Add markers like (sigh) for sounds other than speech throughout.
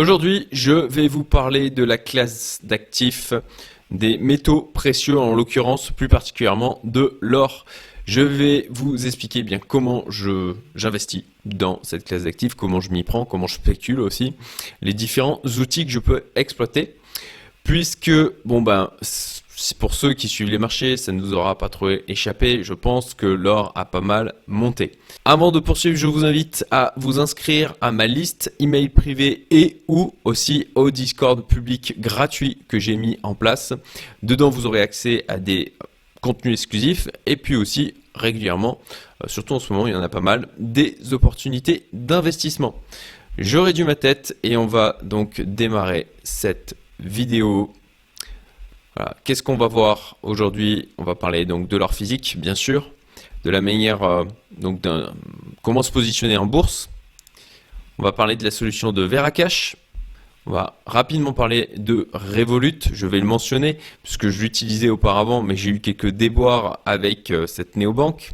Aujourd'hui, je vais vous parler de la classe d'actifs des métaux précieux, en l'occurrence plus particulièrement de l'or. Je vais vous expliquer bien comment j'investis dans cette classe d'actifs, comment je m'y prends, comment je spécule aussi, les différents outils que je peux exploiter, puisque bon ben pour ceux qui suivent les marchés, ça ne nous aura pas trop échappé. Je pense que l'or a pas mal monté. Avant de poursuivre, je vous invite à vous inscrire à ma liste email privé et ou aussi au Discord public gratuit que j'ai mis en place. Dedans, vous aurez accès à des contenus exclusifs et puis aussi régulièrement, euh, surtout en ce moment, il y en a pas mal, des opportunités d'investissement. J'aurai dû ma tête et on va donc démarrer cette vidéo Qu'est-ce qu'on va voir aujourd'hui? On va parler donc de l'or physique, bien sûr, de la manière euh, donc comment se positionner en bourse. On va parler de la solution de Veracash. On va rapidement parler de Revolut. Je vais le mentionner puisque je l'utilisais auparavant, mais j'ai eu quelques déboires avec euh, cette néobanque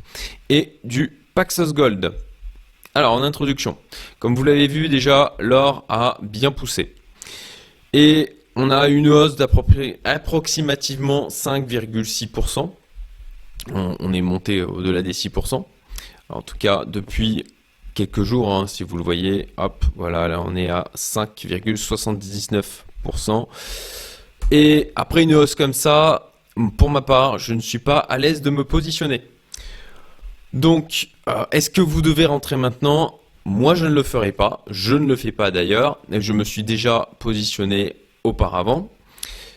et du Paxos Gold. Alors en introduction, comme vous l'avez vu déjà, l'or a bien poussé. Et on a une hausse d'approximativement 5,6%. On, est monté au-delà des 6%. En tout cas, depuis quelques jours, hein, si vous le voyez, hop, voilà, là on est à 5,79%. Et après une hausse comme ça, pour ma part, je ne suis pas à l'aise de me positionner. Donc, euh, est-ce que vous devez rentrer maintenant? Moi, je ne le ferai pas. Je ne le fais pas d'ailleurs. Je me suis déjà positionné auparavant.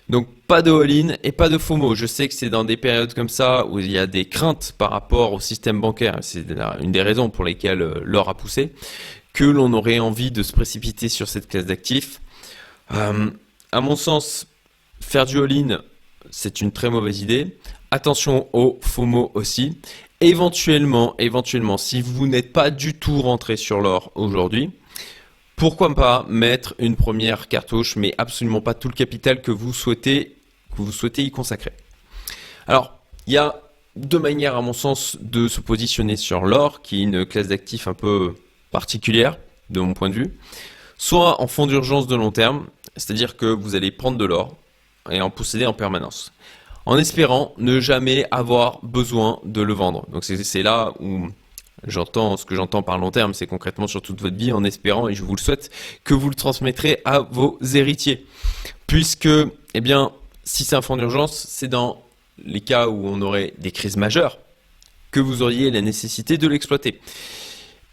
Donc pas de all-in et pas de FOMO. Je sais que c'est dans des périodes comme ça où il y a des craintes par rapport au système bancaire, c'est une des raisons pour lesquelles euh, l'or a poussé, que l'on aurait envie de se précipiter sur cette classe d'actifs. Euh, à mon sens, faire du all-in, c'est une très mauvaise idée. Attention au FOMO aussi. Éventuellement, éventuellement, si vous n'êtes pas du tout rentré sur l'or aujourd'hui, pourquoi pas mettre une première cartouche, mais absolument pas tout le capital que vous souhaitez, que vous souhaitez y consacrer. Alors, il y a deux manières, à mon sens, de se positionner sur l'or, qui est une classe d'actifs un peu particulière, de mon point de vue. Soit en fonds d'urgence de long terme, c'est-à-dire que vous allez prendre de l'or et en posséder en permanence, en espérant ne jamais avoir besoin de le vendre. Donc c'est là où J'entends ce que j'entends par long terme, c'est concrètement sur toute votre vie en espérant, et je vous le souhaite, que vous le transmettrez à vos héritiers. Puisque, eh bien, si c'est un fonds d'urgence, c'est dans les cas où on aurait des crises majeures que vous auriez la nécessité de l'exploiter.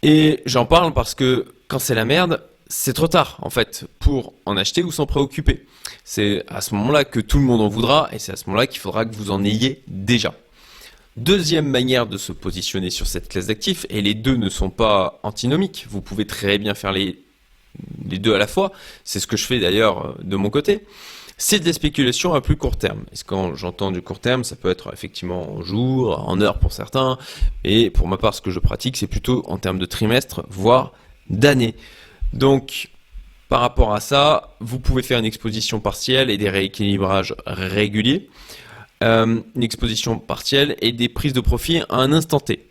Et j'en parle parce que quand c'est la merde, c'est trop tard en fait pour en acheter ou s'en préoccuper. C'est à ce moment-là que tout le monde en voudra et c'est à ce moment-là qu'il faudra que vous en ayez déjà. Deuxième manière de se positionner sur cette classe d'actifs, et les deux ne sont pas antinomiques, vous pouvez très bien faire les, deux à la fois, c'est ce que je fais d'ailleurs euh, de mon côté, c'est de la spéculation à plus court terme. Et quand j'entends du court terme, ça peut être effectivement en jours, en heures pour certains, et pour ma part ce que je pratique, c'est plutôt en termes de trimestre, voire d'années. Donc, par rapport à ça, vous pouvez faire une exposition partielle et des rééquilibrages réguliers. Euh, une exposition partielle et des prises de profit à un instant T.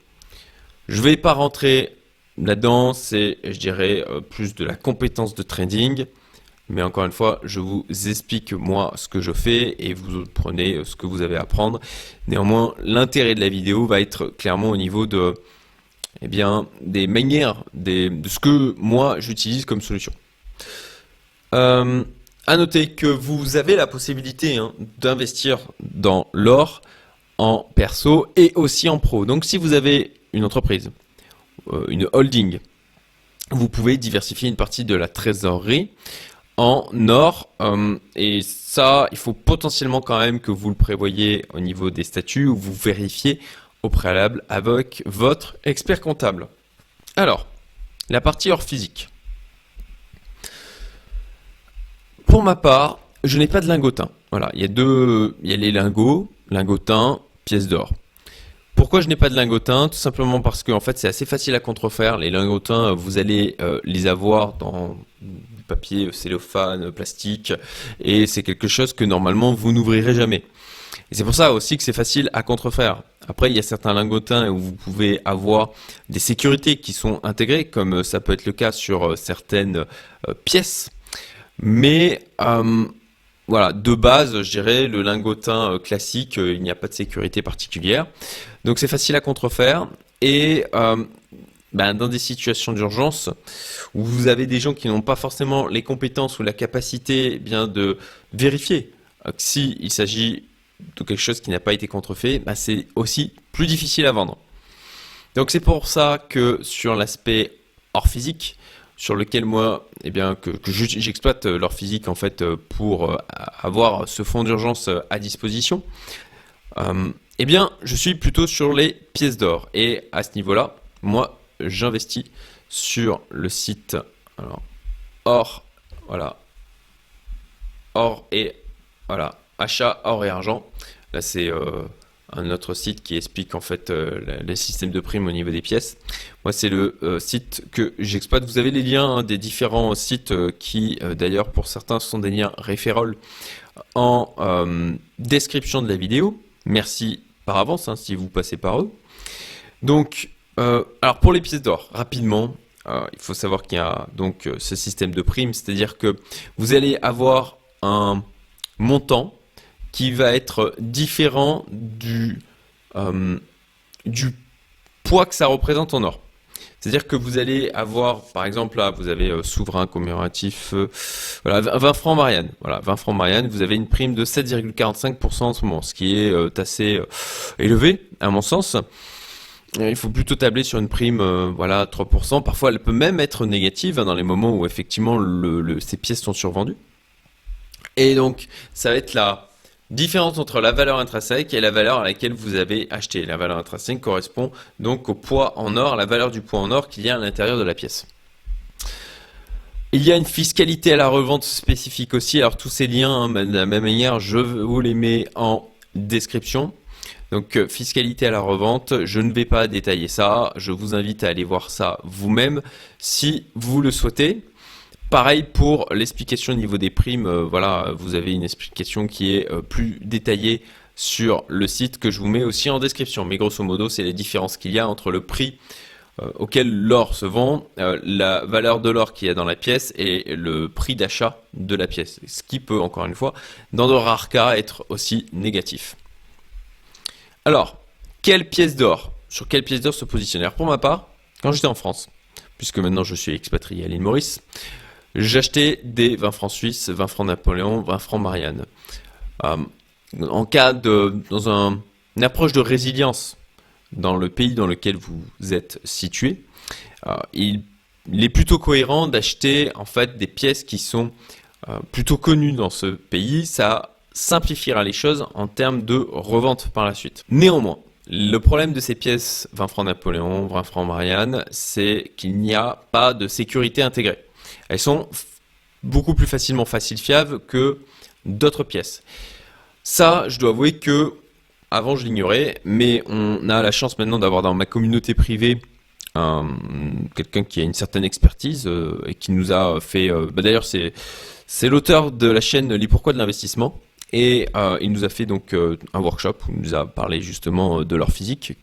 Je ne vais pas rentrer là-dedans, c'est, je dirais, euh, plus de la compétence de trading. Mais encore une fois, je vous explique moi ce que je fais et vous prenez ce que vous avez à prendre. Néanmoins, l'intérêt de la vidéo va être clairement au niveau de, eh bien, des manières, de ce que moi j'utilise comme solution. Euh, à noter que vous avez la possibilité hein, d'investir dans l'or en perso et aussi en pro. Donc si vous avez une entreprise, euh, une holding, vous pouvez diversifier une partie de la trésorerie en or. Euh, et ça, il faut potentiellement quand même que vous le prévoyez au niveau des statuts ou vous vérifiez au préalable avec votre expert comptable. Alors, la partie or physique. Pour ma part, je n'ai pas de lingotin. Voilà, il y a deux, il y a les lingots, lingotin, pièces d'or. Pourquoi je n'ai pas de lingotin? Tout simplement parce que en fait c'est assez facile à contrefaire. Les lingotins, vous allez euh, les avoir dans du papier cellophane, plastique, et c'est quelque chose que normalement vous n'ouvrirez jamais. Et c'est pour ça aussi que c'est facile à contrefaire. Après, il y a certains lingotins où vous pouvez avoir des sécurités qui sont intégrées, comme ça peut être le cas sur euh, certaines euh, pièces Mais voilà, de base, je dirais, le lingotin classique, il n'y a pas de sécurité particulière. Donc c'est facile à contrefaire. Et ben, dans des situations d'urgence où vous avez des gens qui n'ont pas forcément les compétences ou la capacité eh bien de vérifier s'il s'agit de quelque chose qui n'a pas été contrefait, ben, c'est aussi plus difficile à vendre. Donc c'est pour ça que sur l'aspect hors physique, sur lequel moi, eh bien, que, j'exploite l'or physique en fait pour euh, avoir ce fonds d'urgence à disposition, euh, eh bien, je suis plutôt sur les pièces d'or. Et à ce niveau-là, moi, j'investis sur le site alors, or, voilà, or et voilà, achat or et argent. Là, c'est euh, un autre site qui explique en fait euh, les systèmes de primes au niveau des pièces. Moi, c'est le euh, site que j'exploite. Vous avez les liens hein, des différents sites qui, d'ailleurs, pour certains, sont des liens référoles en description de la vidéo. Merci par avance hein, si vous passez par eux. Donc, euh, alors pour les pièces d'or, rapidement, euh, il faut savoir qu'il y a donc euh, ce système de primes, c'est-à-dire que vous allez avoir un montant qui va être différent du, du poids que ça représente en or. C'est-à-dire que vous allez avoir, par exemple, là, vous avez souverain commémoratif, voilà, 20 francs Marianne. Voilà, 20 francs Marianne, vous avez une prime de 7,45% en ce moment, ce qui est assez élevé, à mon sens. Euh, il faut plutôt tabler sur une prime, euh, voilà, 3%. Parfois, elle peut même être négative hein, dans les moments où effectivement ces pièces sont survendues. Et donc, ça va être la différence entre la valeur intrinsèque et la valeur à laquelle vous avez acheté. La valeur intrinsèque correspond donc au poids en or, la valeur du poids en or qu'il y a à l'intérieur de la pièce. Il y a une fiscalité à la revente spécifique aussi. Alors tous ces liens, hein, de la même manière, je vous les mets en description. Donc euh, fiscalité à la revente, je ne vais pas détailler ça, je vous invite à aller voir ça vous-même si vous le souhaitez. Pareil pour l'explication au niveau des primes, euh, voilà, vous avez une explication qui est euh, plus détaillée sur le site que je vous mets aussi en description. Mais grosso modo, c'est les différences qu'il y a entre le prix auquel l'or se vend, la valeur de l'or qu'il y a dans la pièce et le prix d'achat de la pièce. Ce qui peut, encore une fois, dans de rares cas, être aussi négatif. Alors, quelle pièce d'or? Sur quelle pièce d'or se positionner Pour ma part, quand j'étais en France, puisque maintenant je suis expatrié à l'île Maurice, j'achetais des 20 francs suisses, 20 francs Napoléon, 20 francs Marianne. Euh, en cas de, dans un, une approche de résilience dans le pays dans lequel vous êtes situé, euh, il, est plutôt cohérent d'acheter en fait des pièces qui sont euh, plutôt connues dans ce pays. Ça simplifiera les choses en termes de revente par la suite. Néanmoins, le problème de ces pièces 20 francs Napoléon, 20 francs Marianne, c'est qu'il n'y a pas de sécurité intégrée. Elles sont beaucoup plus facilement falsifiables que d'autres pièces. Ça, je dois avouer que avant je l'ignorais, mais on a la chance maintenant d'avoir dans ma communauté privée quelqu'un qui a une certaine expertise euh, et qui nous a fait. Euh, bah, d'ailleurs, c'est l'auteur de la chaîne Les Pourquoi de l'investissement et euh, il nous a fait donc un workshop où il nous a parlé justement de leur physique,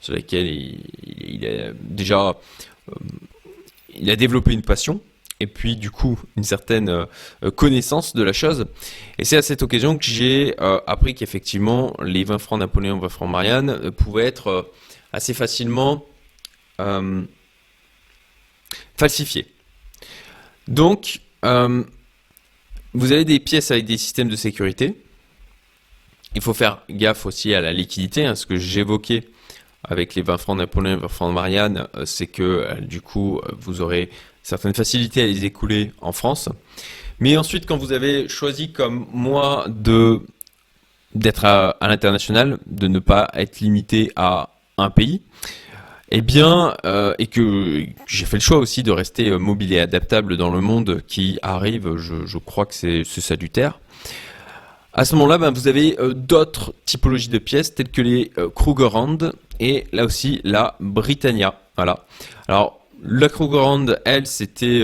sur laquelle il, il, a déjà il a développé une passion et puis du coup une certaine connaissance de la chose. Et c'est à cette occasion que j'ai appris qu'effectivement les 20 francs Napoléon, 20 francs Marianne pouvaient être assez facilement falsifiés. Donc vous avez des pièces avec des systèmes de sécurité. Il faut faire gaffe aussi à la liquidité, hein, ce que j'évoquais avec les 20 francs Napoléon et 20 francs Marianne, euh, c'est que euh, du coup, euh, vous aurez certaines facilités à les écouler en France. Mais ensuite, quand vous avez choisi comme moi de d'être à l'international, de ne pas être limité à un pays, eh bien, euh, et que j'ai fait le choix aussi de rester euh, mobile et adaptable dans le monde qui arrive, je, crois que c'est salutaire. À ce moment-là, ben, vous avez euh, d'autres typologies de pièces telles que les Krugerrand et là aussi la Britannia. Voilà. Alors, la Krugerrand, elle, c'était,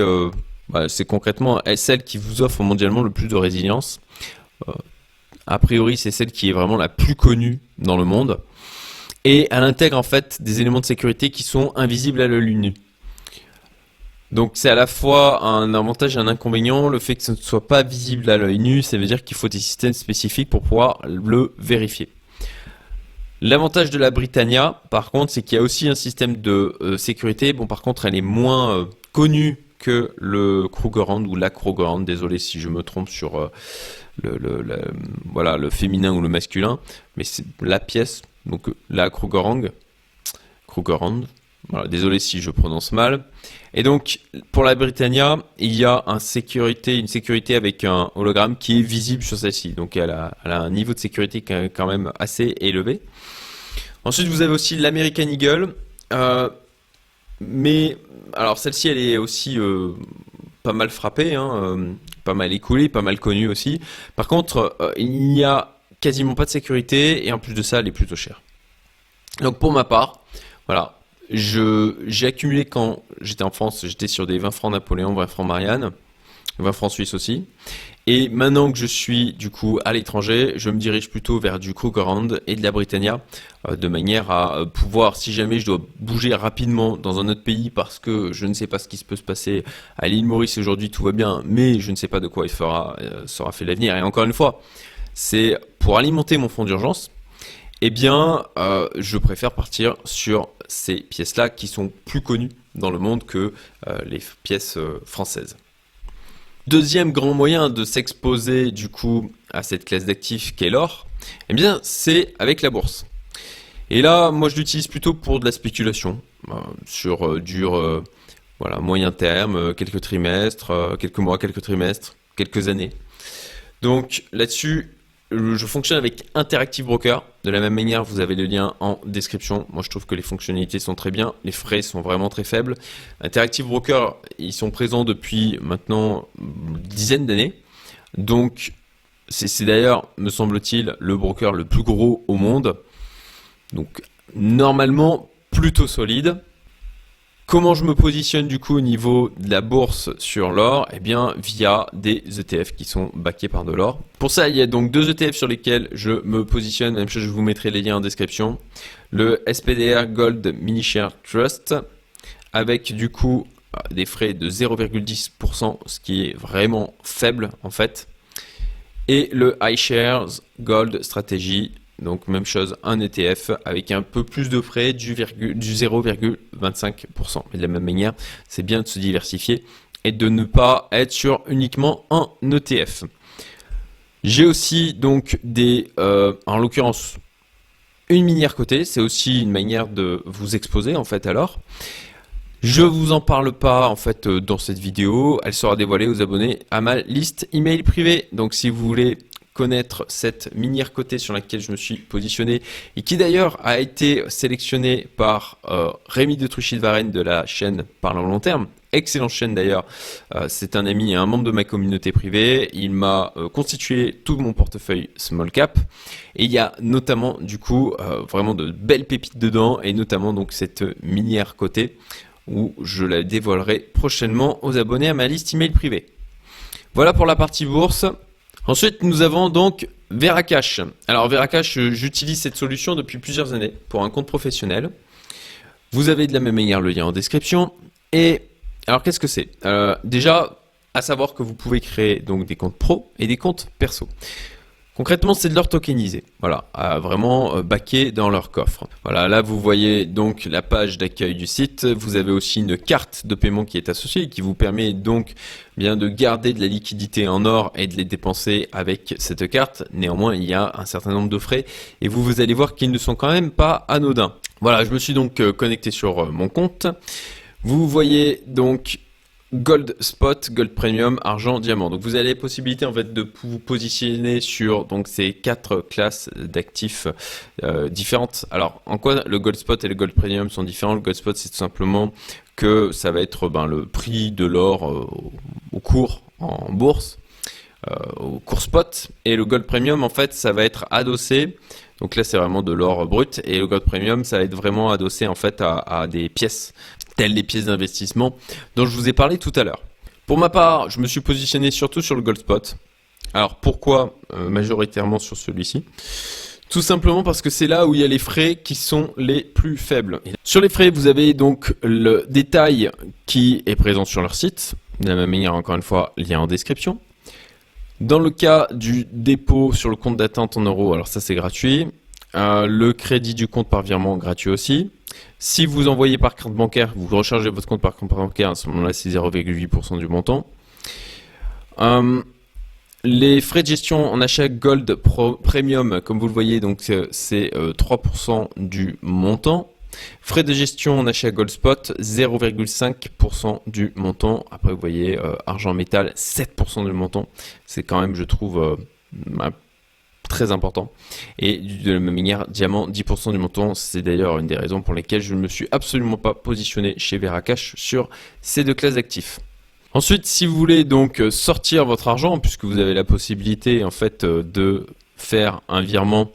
bah, c'est concrètement celle qui vous offre mondialement le plus de résilience. a priori, c'est celle qui est vraiment la plus connue dans le monde et elle intègre en fait des éléments de sécurité qui sont invisibles à l'œil nu. Donc c'est à la fois un avantage et un inconvénient. Le fait que ce ne soit pas visible à l'œil nu, ça veut dire qu'il faut des systèmes spécifiques pour pouvoir le vérifier. L'avantage de la Britannia, par contre, c'est qu'il y a aussi un système de euh, sécurité. Bon, par contre, elle est moins euh, connue que le Krugerrand ou la Krugerrand. Désolé si je me trompe sur euh, le, féminin ou le masculin, mais c'est la pièce, donc la Krugerrand. Krugerrand. Voilà, désolé si je prononce mal. Et donc, pour la Britannia, il y a une sécurité avec un hologramme qui est visible sur celle-ci. Donc, elle a, elle a, un niveau de sécurité quand même assez élevé. Ensuite, vous avez aussi l'American Eagle. Euh, mais, alors, celle-ci, elle est aussi euh, pas mal frappée, hein, euh, pas mal écoulée, pas mal connue aussi. Par contre, il n'y a quasiment pas de sécurité et en plus de ça, elle est plutôt chère. Donc, pour ma part, voilà, j'ai accumulé quand j'étais en France, j'étais sur des 20 francs Napoléon, 20 francs Marianne, 20 francs Suisse aussi. Et maintenant que je suis du coup à l'étranger, je me dirige plutôt vers du Krugerrand et de la Britannia, euh, de manière à euh, pouvoir, si jamais je dois bouger rapidement dans un autre pays parce que je ne sais pas ce qui se peut se passer à l'île Maurice aujourd'hui, tout va bien, mais je ne sais pas de quoi il fera, euh, sera fait l'avenir. Et encore une fois, c'est pour alimenter mon fonds d'urgence, eh bien, je préfère partir sur ces pièces-là qui sont plus connues dans le monde que euh, les pièces euh, françaises. Deuxième grand moyen de s'exposer du coup à cette classe d'actifs qu'est l'or, eh bien, c'est avec la bourse. Et là, moi, je l'utilise plutôt pour de la spéculation sur dur, voilà, moyen terme, quelques trimestres, quelques mois, quelques trimestres, quelques années. Donc là-dessus, je fonctionne avec Interactive Broker. De la même manière, vous avez le lien en description. Moi, je trouve que les fonctionnalités sont très bien. Les frais sont vraiment très faibles. Interactive Broker, ils sont présents depuis maintenant une dizaine d'années. Donc, c'est d'ailleurs, me semble-t-il, le broker le plus gros au monde. Donc, normalement, plutôt solide. Comment je me positionne du coup au niveau de la bourse sur l'or? Eh bien via des ETF qui sont backés par de l'or. Pour ça, il y a donc deux ETF sur lesquels je me positionne, même chose je vous mettrai les liens en description. Le SPDR Gold Mini Share Trust avec du coup des frais de 0,10%, ce qui est vraiment faible en fait. Et le iShares Gold Strategy donc même chose, un ETF avec un peu plus de frais du, du 0,25%. Mais de la même manière, c'est bien de se diversifier et de ne pas être sur uniquement un ETF. J'ai aussi donc des, euh, en l'occurrence, une minière côté. C'est aussi une manière de vous exposer en fait alors. Je vous en parle pas en fait euh, dans cette vidéo. Elle sera dévoilée aux abonnés à ma liste email privée. Donc si vous voulez connaître cette minière cotée sur laquelle je me suis positionné et qui d'ailleurs a été sélectionnée par euh, Rémi de Truchy de Varenne de la chaîne Parlant long terme. Excellente chaîne d'ailleurs. Euh, c'est un ami et un membre de ma communauté privée. Il m'a euh, constitué tout mon portefeuille small cap et il y a notamment du coup vraiment de belles pépites dedans et notamment donc cette minière cotée où je la dévoilerai prochainement aux abonnés à ma liste email privée. Voilà pour la partie bourse. Ensuite, nous avons donc Veracash. Alors Veracash, j'utilise cette solution depuis plusieurs années pour un compte professionnel. Vous avez de la même manière le lien en description. Et alors qu'est-ce que c'est? Euh, Déjà, à savoir que vous pouvez créer donc des comptes pro et des comptes perso. Concrètement, c'est de leur tokeniser. Voilà, à vraiment euh, baquer dans leur coffre. Voilà, là vous voyez donc la page d'accueil du site. Vous avez aussi une carte de paiement qui est associée qui vous permet donc bien de garder de la liquidité en or et de les dépenser avec cette carte. Néanmoins, il y a un certain nombre de frais et vous, vous allez voir qu'ils ne sont quand même pas anodins. Voilà, je me suis donc euh, connecté sur euh, mon compte. Vous voyez donc Gold Spot, Gold Premium, Argent, Diamant. Donc vous avez la possibilité en fait de vous positionner sur ces quatre classes d'actifs euh, différentes. Alors en quoi le Gold Spot et le Gold Premium sont différents? Le Gold Spot c'est tout simplement que ça va être ben, le prix de l'or euh, au cours en bourse, euh, au cours spot, et le Gold Premium en fait ça va être adossé. Donc là c'est vraiment de l'or brut et le Gold Premium ça va être vraiment adossé en fait à, des pièces telles les pièces d'investissement dont je vous ai parlé tout à l'heure. Pour ma part, je me suis positionné surtout sur le gold spot. Alors pourquoi euh, majoritairement sur celui-ci? Tout simplement parce que c'est là où il y a les frais qui sont les plus faibles. Sur les frais, vous avez donc le détail qui est présent sur leur site. De la même manière, encore une fois, lien en description. Dans le cas du dépôt sur le compte d'attente en euros, alors ça c'est gratuit. Euh, le crédit du compte par virement gratuit aussi. Si vous envoyez par carte bancaire, vous rechargez votre compte par carte bancaire, à ce moment-là c'est 0,8% du montant. Euh, les frais de gestion en achat Gold Premium, comme vous le voyez, donc c'est 3% euh, du montant. Frais de gestion en achat Gold Spot, 0,5% du montant. Après, vous voyez, euh, argent métal, 7% du montant. C'est quand même, je trouve, euh, très important. Et de la même manière, diamant, 10% du montant. C'est d'ailleurs une des raisons pour lesquelles je ne me suis absolument pas positionné chez Veracash sur ces deux classes d'actifs. Ensuite, si vous voulez donc sortir votre argent, puisque vous avez la possibilité en fait euh, de faire un virement,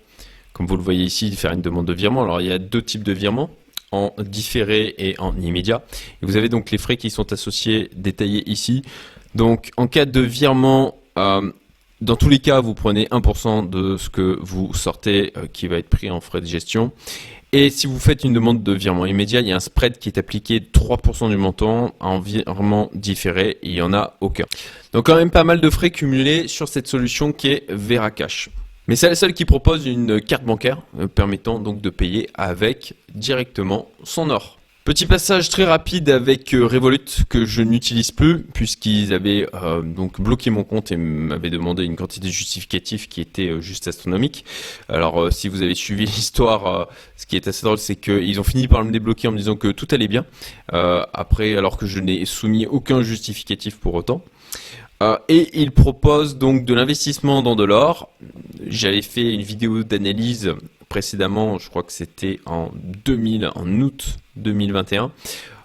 comme vous le voyez ici, faire une demande de virement. Alors il y a deux types de virements en différé et en immédiat. Et vous avez donc les frais qui sont associés, détaillés ici. Donc en cas de virement, euh, dans tous les cas, vous prenez 1% de ce que vous sortez euh, qui va être pris en frais de gestion. Et si vous faites une demande de virement immédiat, il y a un spread qui est appliqué de 3% du montant en virement différé. Il n'y en a aucun. Donc quand même pas mal de frais cumulés sur cette solution qui est Veracash. Mais c'est la seule qui propose une carte bancaire euh, permettant donc de payer avec directement son or. Petit passage très rapide avec euh, Revolut que je n'utilise plus puisqu'ils avaient euh, donc bloqué mon compte et m'avaient demandé une quantité justificative qui était juste astronomique. Alors si vous avez suivi (laughs) l'histoire, ce qui est assez drôle c'est qu'ils ont fini par me débloquer en me disant que tout allait bien. après alors que je n'ai soumis aucun justificatif pour autant. Euh, et il propose donc de l'investissement dans de l'or. J'avais fait une vidéo d'analyse précédemment, je crois que c'était en 2000, en août 2021.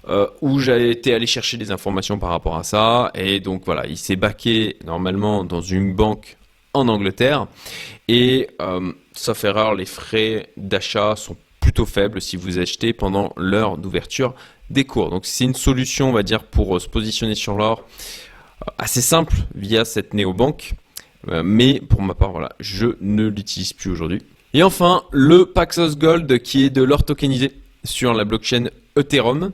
Euh, où j'avais été aller chercher des informations par rapport à ça. Et donc voilà, il s'est baqué normalement dans une banque en Angleterre. Et euh, sauf erreur, les frais d'achat sont plutôt faibles si vous achetez pendant l'heure d'ouverture des cours. Donc c'est une solution, on va dire, pour se positionner sur l'or assez simple via cette néobanque. Euh, mais pour ma part, voilà, je ne l'utilise plus aujourd'hui. Et enfin, le Paxos Gold qui est de l'or tokenisé sur la blockchain Ethereum.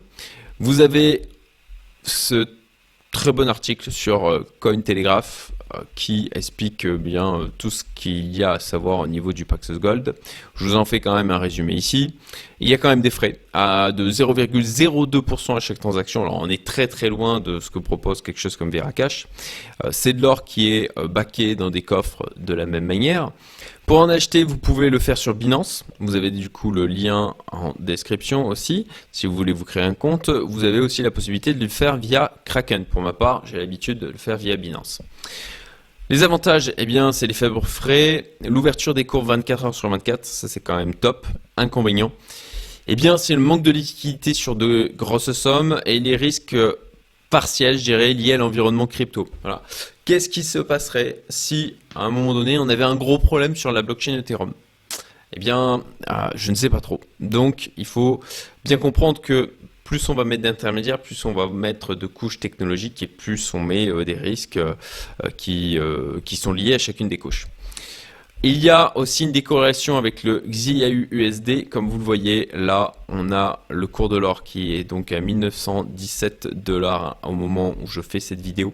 Vous avez ce très bon article sur euh, Cointelegraph euh, qui explique bien tout ce qu'il y a à savoir au niveau du Paxos Gold. Je vous en fais quand même un résumé ici. Il y a quand même des frais à de 0,02% à chaque transaction. Alors on est très très loin de ce que propose quelque chose comme Veracash. Euh, c'est de l'or qui est euh, baqué dans des coffres de la même manière. Pour en acheter, vous pouvez le faire sur Binance. Vous avez du coup le lien en description aussi. Si vous voulez vous créer un compte, vous avez aussi la possibilité de le faire via Kraken. Pour ma part, j'ai l'habitude de le faire via Binance. Les avantages, eh bien, c'est les faibles frais, l'ouverture des cours 24 heures sur 24, ça c'est quand même top. Inconvénient, eh bien, c'est le manque de liquidité sur de grosses sommes et les risques partiels, je dirais, liés à l'environnement crypto. Voilà. Qu'est-ce qui se passerait si, à un moment donné, on avait un gros problème sur la blockchain Ethereum? Eh bien, ah, je ne sais pas trop. Donc, il faut bien comprendre que plus on va mettre d'intermédiaires, plus on va mettre de couches technologiques et plus on met euh, des risques euh, qui, euh, qui sont liés à chacune des couches. Il y a aussi une décorrélation avec le XIAU USD. Comme vous le voyez, là, on a le cours de l'or qui est donc à 1917 dollars au moment où je fais cette vidéo.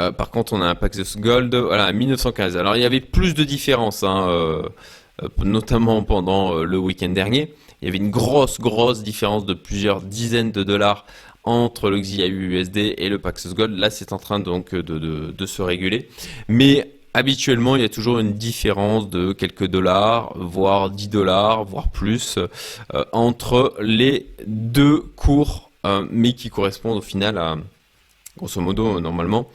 Euh, par contre, on a un Paxos Gold à 1915. Alors, il y avait plus de différences, hein, euh, euh, notamment pendant le week-end dernier. Il y avait une grosse, grosse différence de plusieurs dizaines de dollars entre le XIAU USD et le Paxos Gold. Là, c'est en train donc de, se réguler. Mais habituellement, il y a toujours une différence de quelques dollars, voire 10 dollars, voire plus, entre les deux cours, mais qui correspondent au final à, grosso modo, normalement,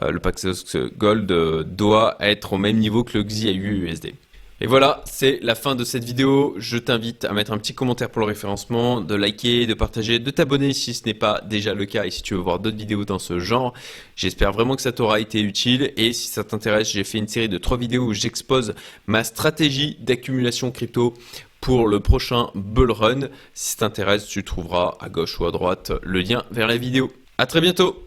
le Paxos Gold doit être au même niveau que le USD. Et voilà, c'est la fin de cette vidéo. Je t'invite à mettre un petit commentaire pour le référencement, de liker, de partager, de t'abonner si ce n'est pas déjà le cas et si tu veux voir d'autres vidéos dans ce genre. J'espère vraiment que ça t'aura été utile et si ça t'intéresse, j'ai fait une série de trois vidéos où j'expose ma stratégie d'accumulation crypto pour le prochain bull run. Si ça t'intéresse, tu trouveras à gauche ou à droite le lien vers la vidéo. À très bientôt